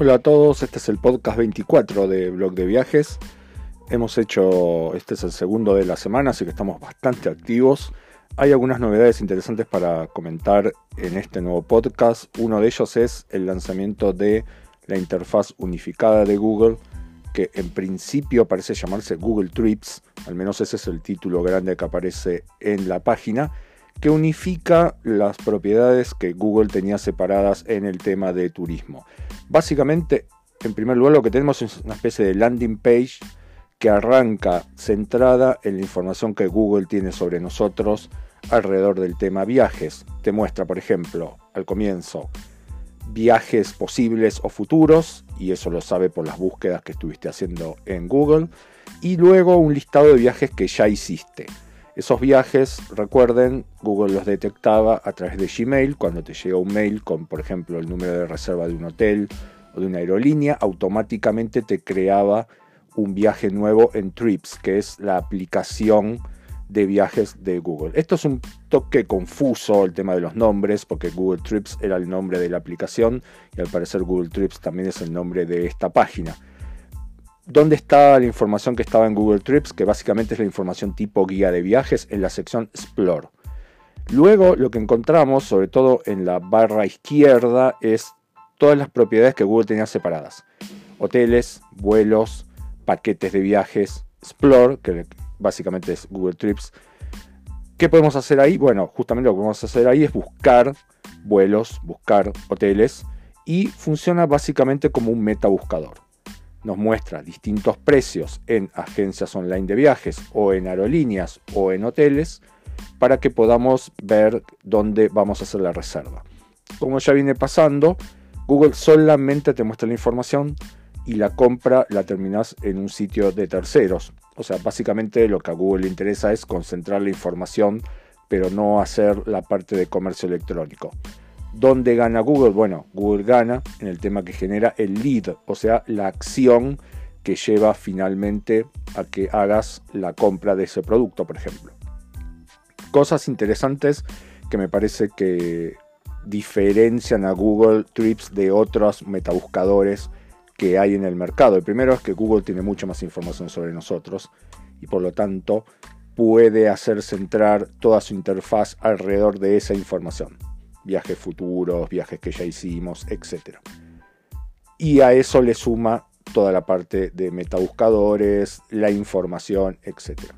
Hola a todos, este es el podcast 24 de Blog de Viajes. Hemos hecho, este es el segundo de la semana, así que estamos bastante activos. Hay algunas novedades interesantes para comentar en este nuevo podcast. Uno de ellos es el lanzamiento de la interfaz unificada de Google, que en principio parece llamarse Google Trips, al menos ese es el título grande que aparece en la página que unifica las propiedades que Google tenía separadas en el tema de turismo. Básicamente, en primer lugar, lo que tenemos es una especie de landing page que arranca centrada en la información que Google tiene sobre nosotros alrededor del tema viajes. Te muestra, por ejemplo, al comienzo, viajes posibles o futuros, y eso lo sabe por las búsquedas que estuviste haciendo en Google, y luego un listado de viajes que ya hiciste. Esos viajes, recuerden, Google los detectaba a través de Gmail. Cuando te llega un mail con, por ejemplo, el número de reserva de un hotel o de una aerolínea, automáticamente te creaba un viaje nuevo en Trips, que es la aplicación de viajes de Google. Esto es un toque confuso el tema de los nombres, porque Google Trips era el nombre de la aplicación y al parecer Google Trips también es el nombre de esta página. ¿Dónde está la información que estaba en Google Trips? Que básicamente es la información tipo guía de viajes en la sección Explore. Luego lo que encontramos, sobre todo en la barra izquierda, es todas las propiedades que Google tenía separadas. Hoteles, vuelos, paquetes de viajes, Explore, que básicamente es Google Trips. ¿Qué podemos hacer ahí? Bueno, justamente lo que podemos hacer ahí es buscar vuelos, buscar hoteles y funciona básicamente como un meta buscador nos muestra distintos precios en agencias online de viajes o en aerolíneas o en hoteles para que podamos ver dónde vamos a hacer la reserva. Como ya viene pasando, Google solamente te muestra la información y la compra la terminas en un sitio de terceros. O sea, básicamente lo que a Google le interesa es concentrar la información, pero no hacer la parte de comercio electrónico. ¿Dónde gana Google? Bueno, Google gana en el tema que genera el lead, o sea, la acción que lleva finalmente a que hagas la compra de ese producto, por ejemplo. Cosas interesantes que me parece que diferencian a Google Trips de otros metabuscadores que hay en el mercado. El primero es que Google tiene mucha más información sobre nosotros y por lo tanto puede hacer centrar toda su interfaz alrededor de esa información viajes futuros, viajes que ya hicimos, etc. Y a eso le suma toda la parte de metabuscadores, la información, etc.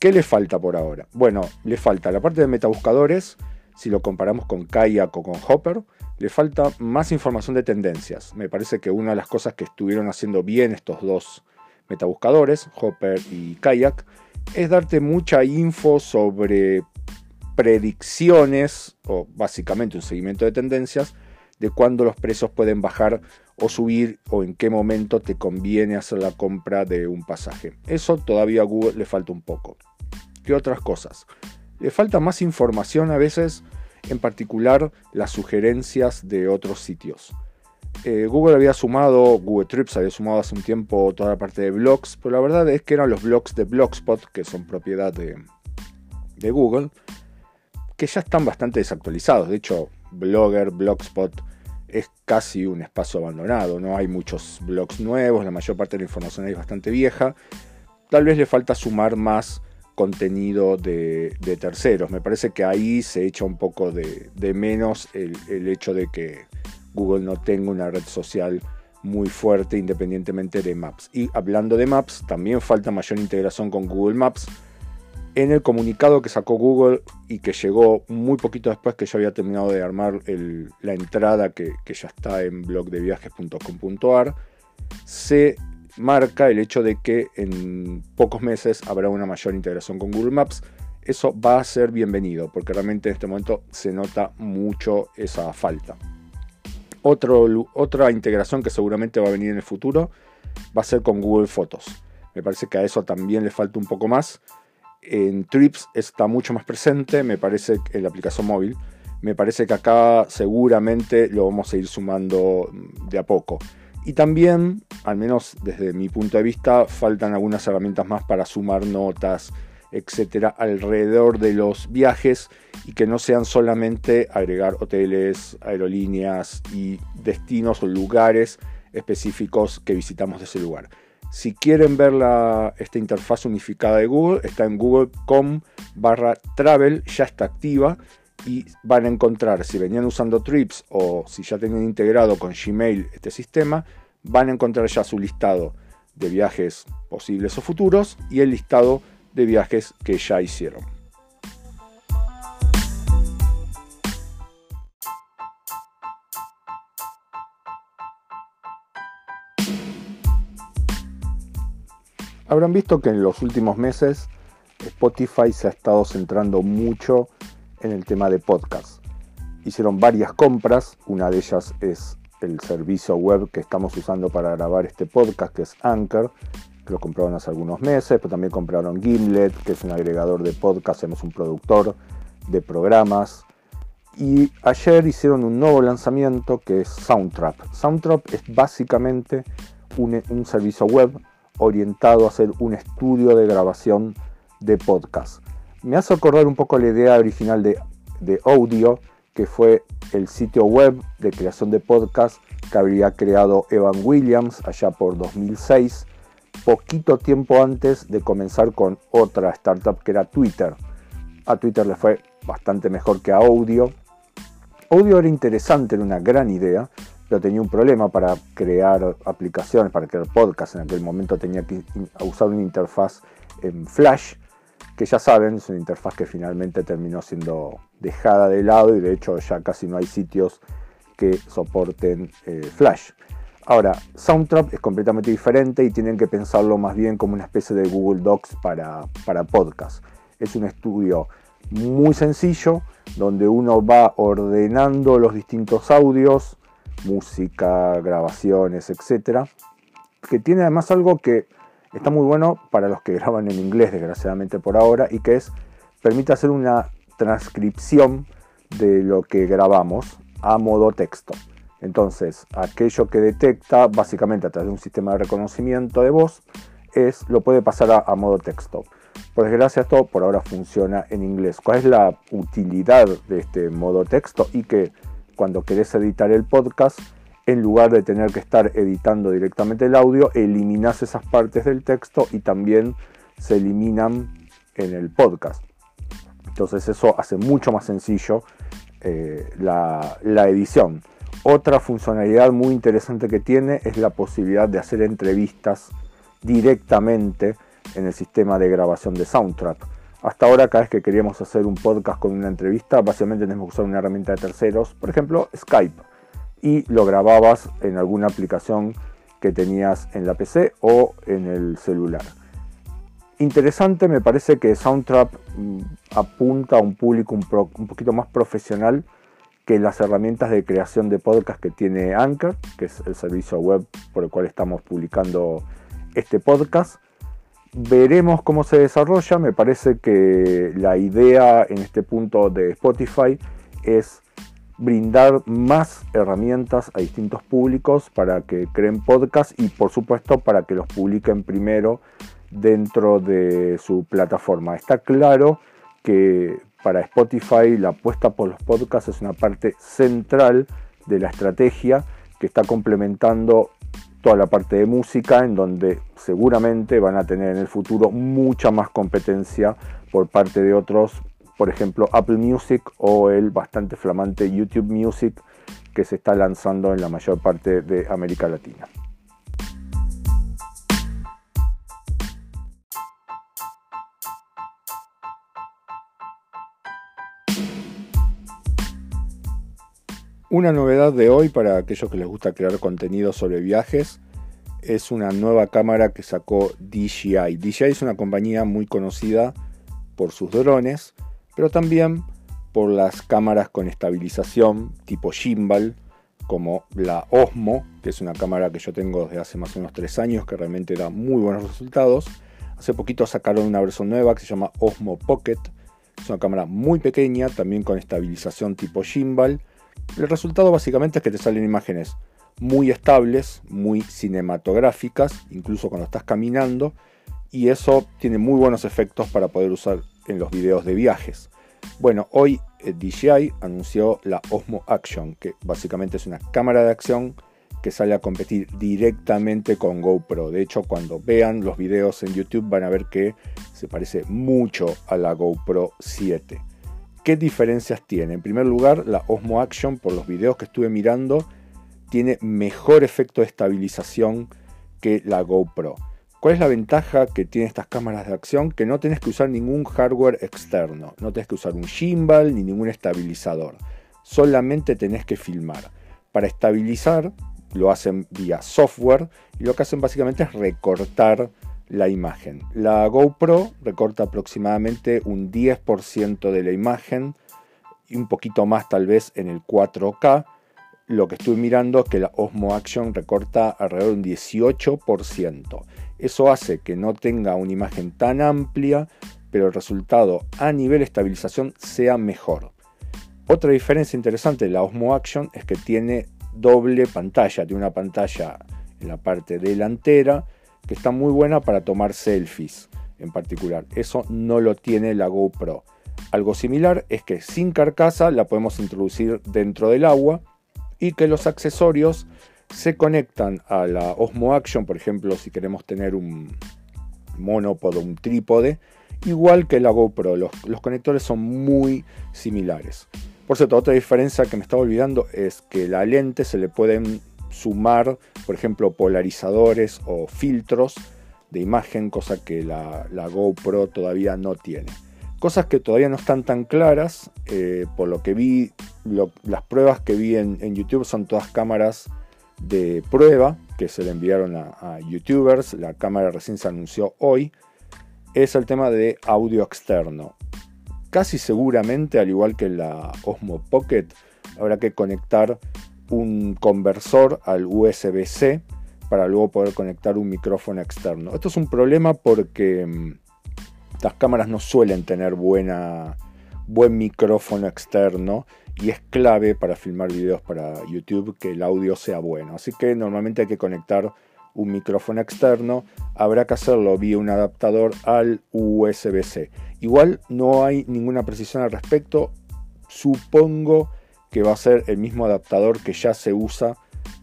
¿Qué le falta por ahora? Bueno, le falta la parte de metabuscadores, si lo comparamos con Kayak o con Hopper, le falta más información de tendencias. Me parece que una de las cosas que estuvieron haciendo bien estos dos metabuscadores, Hopper y Kayak, es darte mucha info sobre predicciones, o básicamente un seguimiento de tendencias, de cuándo los precios pueden bajar o subir o en qué momento te conviene hacer la compra de un pasaje. Eso todavía a Google le falta un poco. ¿Qué otras cosas? Le falta más información a veces, en particular las sugerencias de otros sitios. Eh, Google había sumado, Google Trips había sumado hace un tiempo toda la parte de blogs, pero la verdad es que eran los blogs de Blogspot, que son propiedad de, de Google, que ya están bastante desactualizados. De hecho, Blogger, Blogspot es casi un espacio abandonado. No hay muchos blogs nuevos, la mayor parte de la información es bastante vieja. Tal vez le falta sumar más contenido de, terceros. Me parece que ahí se echa un poco de, menos el, hecho de que Google no tenga una red social muy fuerte independientemente de Maps. Y hablando de Maps, también falta mayor integración con Google Maps en el comunicado que sacó Google y que llegó muy poquito después que yo había terminado de armar la entrada que, ya está en blogdeviajes.com.ar, se marca el hecho de que en pocos meses habrá una mayor integración con Google Maps. Eso va a ser bienvenido porque realmente en este momento se nota mucho esa falta. otra integración que seguramente va a venir en el futuro va a ser con Google Fotos. Me parece que a eso también le falta un poco más en Trips está mucho más presente, me parece, en la aplicación móvil. Me parece que acá seguramente lo vamos a ir sumando de a poco. Y también, al menos desde mi punto de vista, faltan algunas herramientas más para sumar notas, etcétera, alrededor de los viajes y que no sean solamente agregar hoteles, aerolíneas y destinos o lugares específicos que visitamos de ese lugar. Si quieren ver esta interfaz unificada de Google, está en google.com barra travel, ya está activa y van a encontrar, si venían usando Trips o si ya tenían integrado con Gmail este sistema, van a encontrar ya su listado de viajes posibles o futuros y el listado de viajes que ya hicieron. Habrán visto que en los últimos meses Spotify se ha estado centrando mucho en el tema de podcast. Hicieron varias compras, una de ellas es el servicio web que estamos usando para grabar este podcast, que es Anchor, que lo compraron hace algunos meses, pero también compraron Gimlet, que es un agregador de podcast, hacemos un productor de programas. Y ayer hicieron un nuevo lanzamiento que es Soundtrap. Soundtrap es básicamente un servicio web orientado a hacer un estudio de grabación de podcast. Me hace acordar un poco la idea original de, de Audio, que fue el sitio web de creación de podcast que habría creado Evan Williams allá por 2006, poquito tiempo antes de comenzar con otra startup que era Twitter. A Twitter le fue bastante mejor que a Audio. Audio era interesante, era una gran idea, pero tenía un problema para crear aplicaciones, para crear podcasts. En aquel momento tenía que usar una interfaz en Flash que ya saben, es una interfaz que finalmente terminó siendo dejada de lado y de hecho ya casi no hay sitios que soporten eh, Flash. Ahora, Soundtrap es completamente diferente y tienen que pensarlo más bien como una especie de Google Docs para, para podcast. Es un estudio muy sencillo donde uno va ordenando los distintos audios, música, grabaciones, etc. Que tiene además algo que Está muy bueno para los que graban en inglés, desgraciadamente por ahora, y que es, permite hacer una transcripción de lo que grabamos a modo texto. Entonces, aquello que detecta, básicamente a través de un sistema de reconocimiento de voz, es, lo puede pasar a, modo texto. Por desgracia, esto por ahora funciona en inglés. ¿Cuál es la utilidad de este modo texto? Y que cuando querés editar el podcast, en lugar de tener que estar editando directamente el audio, eliminas esas partes del texto y también se eliminan en el podcast. Entonces eso hace mucho más sencillo eh, la, la edición. Otra funcionalidad muy interesante que tiene es la posibilidad de hacer entrevistas directamente en el sistema de grabación de Soundtrack. Hasta ahora, cada vez que queríamos hacer un podcast con una entrevista, básicamente tenemos que usar una herramienta de terceros, por ejemplo, Skype y lo grababas en alguna aplicación que tenías en la PC o en el celular. Interesante, me parece que Soundtrap mm, apunta a un público un, poquito más profesional que las herramientas de creación de podcast que tiene Anchor, que es el servicio web por el cual estamos publicando este podcast. Veremos cómo se desarrolla. Me parece que la idea en este punto de Spotify es brindar más herramientas a distintos públicos para que creen podcasts y por supuesto para que los publiquen primero dentro de su plataforma. Está claro que para Spotify la apuesta por los podcasts es una parte central de la estrategia que está complementando toda la parte de música en donde seguramente van a tener en el futuro mucha más competencia por parte de otros por ejemplo, Apple Music o el bastante flamante YouTube Music que se está lanzando en la mayor parte de América Latina. Una novedad de hoy para aquellos que les gusta crear contenido sobre viajes es una nueva cámara que sacó DJI. DJI es una compañía muy conocida por sus drones pero también por las cámaras con estabilización tipo gimbal, como la Osmo, que es una cámara que yo tengo desde hace más o menos 3 años, que realmente da muy buenos resultados. Hace poquito sacaron una versión nueva que se llama Osmo Pocket. Es una cámara muy pequeña, también con estabilización tipo gimbal. El resultado básicamente es que te salen imágenes muy estables, muy cinematográficas, incluso cuando estás caminando, y eso tiene muy buenos efectos para poder usar en los videos de viajes. Bueno, hoy eh, DJI anunció la Osmo Action, que básicamente es una cámara de acción que sale a competir directamente con GoPro. De hecho, cuando vean los videos en YouTube van a ver que se parece mucho a la GoPro 7. ¿Qué diferencias tiene? En primer lugar, la Osmo Action, por los videos que estuve mirando, tiene mejor efecto de estabilización que la GoPro. ¿Cuál es la ventaja que tienen estas cámaras de acción? Que no tienes que usar ningún hardware externo, no tienes que usar un gimbal ni ningún estabilizador, solamente tenés que filmar. Para estabilizar lo hacen vía software y lo que hacen básicamente es recortar la imagen. La GoPro recorta aproximadamente un 10% de la imagen y un poquito más tal vez en el 4K. Lo que estoy mirando es que la Osmo Action recorta alrededor de un 18%. Eso hace que no tenga una imagen tan amplia, pero el resultado a nivel estabilización sea mejor. Otra diferencia interesante de la Osmo Action es que tiene doble pantalla, tiene una pantalla en la parte delantera que está muy buena para tomar selfies en particular. Eso no lo tiene la GoPro. Algo similar es que sin carcasa la podemos introducir dentro del agua y que los accesorios se conectan a la Osmo Action, por ejemplo, si queremos tener un monópodo, un trípode, igual que la GoPro. Los, conectores son muy similares. Por cierto, otra diferencia que me estaba olvidando es que la lente se le pueden sumar, por ejemplo, polarizadores o filtros de imagen, cosa que la, GoPro todavía no tiene. Cosas que todavía no están tan claras, eh, por lo que vi, las pruebas que vi en, en YouTube son todas cámaras de prueba que se le enviaron a, youtubers, la cámara recién se anunció hoy, es el tema de audio externo. Casi seguramente, al igual que la Osmo Pocket, habrá que conectar un conversor al USB-C para luego poder conectar un micrófono externo. Esto es un problema porque mm, las cámaras no suelen tener buena, buen micrófono externo y es clave para filmar videos para YouTube que el audio sea bueno. Así que normalmente hay que conectar un micrófono externo, habrá que hacerlo vía un adaptador al USB-C. Igual no hay ninguna precisión al respecto, supongo que va a ser el mismo adaptador que ya se usa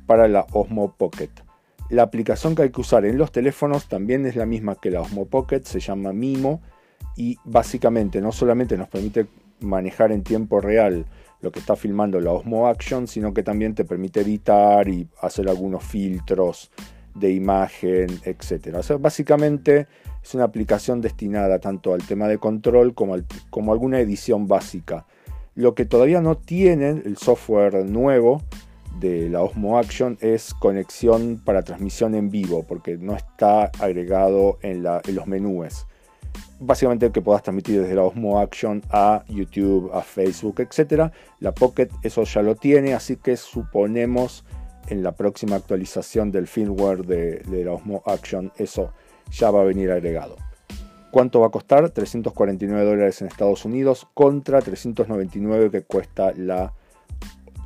para la Osmo Pocket. La aplicación que hay que usar en los teléfonos también es la misma que la Osmo Pocket, se llama Mimo y básicamente no solamente nos permite manejar en tiempo real lo que está filmando la Osmo Action, sino que también te permite editar y hacer algunos filtros de imagen, etc. Básicamente es una aplicación destinada tanto al tema de control como, como alguna edición básica. Lo que todavía no tiene el software nuevo de la Osmo Action es conexión para transmisión en vivo, porque no está agregado en, los menús básicamente que puedas transmitir desde la Osmo Action a YouTube, a Facebook, etc. La Pocket eso ya lo tiene, así que suponemos en la próxima actualización del firmware de, la Osmo Action eso ya va a venir agregado. ¿Cuánto va a costar? 349 dólares en Estados Unidos contra 399 que cuesta la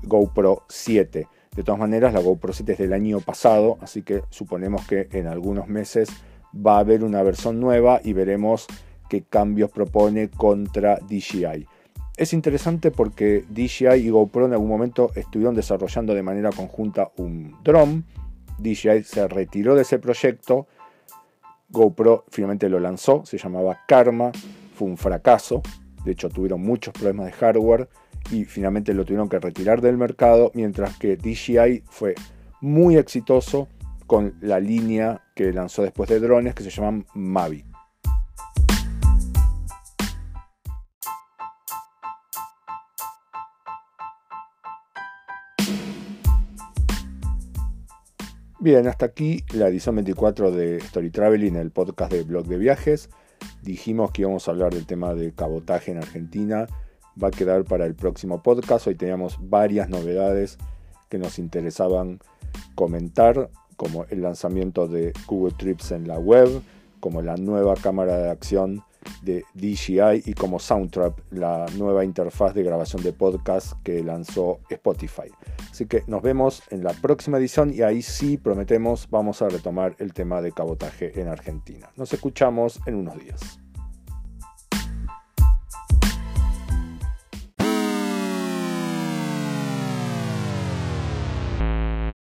GoPro 7. De todas maneras, la GoPro 7 es del año pasado, así que suponemos que en algunos meses va a haber una versión nueva y veremos qué cambios propone contra DJI. Es interesante porque DJI y GoPro en algún momento estuvieron desarrollando de manera conjunta un drone. DJI se retiró de ese proyecto. GoPro finalmente lo lanzó, se llamaba Karma, fue un fracaso. De hecho, tuvieron muchos problemas de hardware y finalmente lo tuvieron que retirar del mercado, mientras que DJI fue muy exitoso con la línea que lanzó después de drones que se llaman Mavic. Bien, hasta aquí la edición 24 de Story Traveling, el podcast de blog de viajes. Dijimos que íbamos a hablar del tema de cabotaje en Argentina. Va a quedar para el próximo podcast. Hoy teníamos varias novedades que nos interesaban comentar como el lanzamiento de Google Trips en la web, como la nueva cámara de acción de DJI y como Soundtrap, la nueva interfaz de grabación de podcast que lanzó Spotify. Así que nos vemos en la próxima edición y ahí sí prometemos vamos a retomar el tema de cabotaje en Argentina. Nos escuchamos en unos días.